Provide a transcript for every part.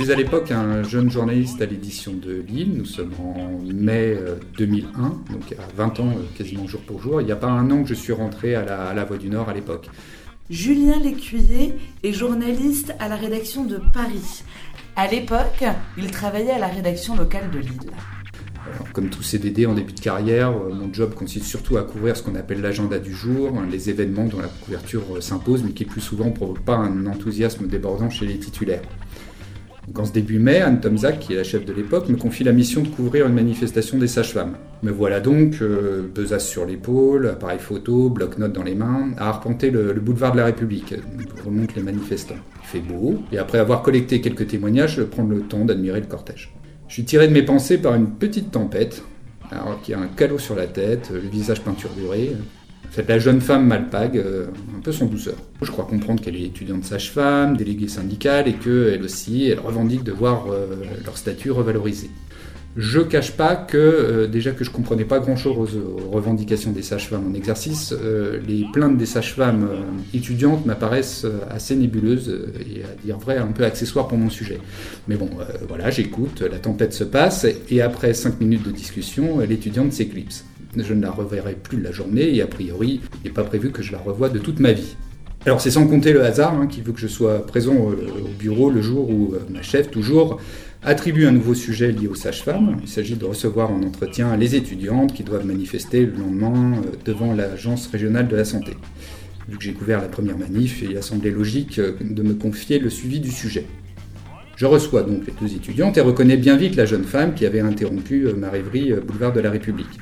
Je suis à l'époque un jeune journaliste à l'édition de Lille. Nous sommes en mai 2001, euh, donc à 20 ans euh, quasiment jour pour jour. Il n'y a pas un an que je suis rentré à la, à la Voix du Nord à l'époque. Julien Lécuyer est journaliste à la rédaction de Paris. À l'époque, il travaillait à la rédaction locale de Lille. comme tout CDD en début de carrière, euh, mon job consiste surtout à couvrir ce qu'on appelle l'agenda du jour, les événements dont la couverture s'impose, mais qui plus souvent ne provoquent pas un enthousiasme débordant chez les titulaires. En ce début mai, Anne Tomzak, qui est la chef de l'époque, me confie la mission de couvrir une manifestation des sages-femmes. Me voilà donc, euh, besace sur l'épaule, appareil photo, bloc-notes dans les mains, à arpenter le, boulevard de la République. Je remonte les manifestants. Il fait beau, et après avoir collecté quelques témoignages, je prends le temps d'admirer le cortège. Je suis tiré de mes pensées par une petite tempête, alors qui a un calot sur la tête, le visage peinturé, fait, la jeune femme malpague, euh, un peu son douceur. Je crois comprendre qu'elle est étudiante sage-femme, déléguée syndicale, et qu'elle aussi, elle revendique de voir euh, leur statut revalorisé. Je cache pas que, euh, déjà que je comprenais pas grand-chose aux, revendications des sages-femmes en exercice, les plaintes des sages-femmes étudiantes m'apparaissent assez nébuleuses et à dire vrai un peu accessoires pour mon sujet. Mais bon, voilà, j'écoute, la tempête se passe et après cinq minutes de discussion, l'étudiante s'éclipse je ne la reverrai plus la journée et a priori, il n'est pas prévu que je la revoie de toute ma vie. Alors c'est sans compter le hasard hein, qui veut que je sois présent au, bureau le jour où euh, ma chef, toujours, attribue un nouveau sujet lié aux sages-femmes. Il s'agit de recevoir en entretien les étudiantes qui doivent manifester le lendemain euh, devant l'Agence régionale de la santé. Vu que j'ai couvert la première manif, il a semblé logique euh, de me confier le suivi du sujet. Je reçois donc les deux étudiantes et reconnais bien vite la jeune femme qui avait interrompu ma rêverie boulevard de la République.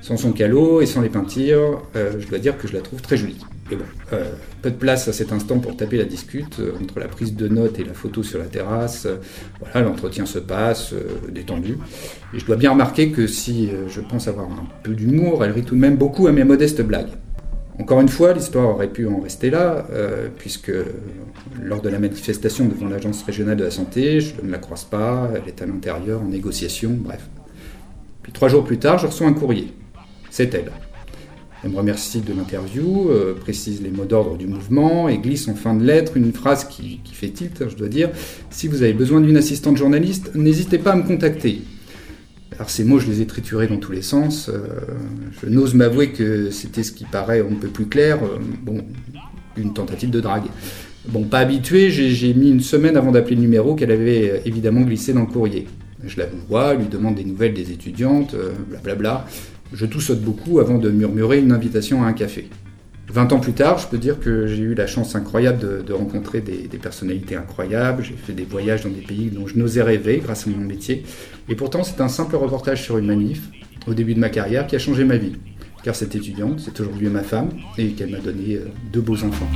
Sans son calot et sans les peintures, euh, je dois dire que je la trouve très jolie. Bon, euh, peu de place à cet instant pour taper la discute euh, entre la prise de notes et la photo sur la terrasse. voilà, l'entretien se passe, détendu. Et je dois bien remarquer que si je pense avoir un peu d'humour, elle rit tout de même beaucoup à mes modestes blagues. Encore une fois, l'histoire aurait pu en rester là, puisque lors de la manifestation devant l'Agence régionale de la santé, je ne la croise pas, elle est à l'intérieur en négociation, bref. Puis trois jours plus tard, je reçois un courrier c'est elle. Elle me remercie de l'interview, euh, précise les mots d'ordre du mouvement et glisse en fin de lettre une phrase qui, fait tilt, je dois dire. Si vous avez besoin d'une assistante journaliste, n'hésitez pas à me contacter. Alors ces mots, je les ai triturés dans tous les sens. Euh, je n'ose m'avouer que c'était ce qui paraît un peu plus clair. Euh, bon, une tentative de drague. Bon, pas habitué, j'ai mis une semaine avant d'appeler le numéro qu'elle avait évidemment glissé dans le courrier. Je la vois, lui demande des nouvelles des étudiantes, blablabla. Je saute beaucoup avant de murmurer une invitation à un café. Vingt ans plus tard, je peux dire que j'ai eu la chance incroyable de, rencontrer des, personnalités incroyables. J'ai fait des voyages dans des pays dont je n'osais rêver grâce à mon métier. Et pourtant, c'est un simple reportage sur une manif, au début de ma carrière, qui a changé ma vie. Car cette étudiante, c'est aujourd'hui ma femme, et qu'elle m'a donné euh, deux beaux enfants.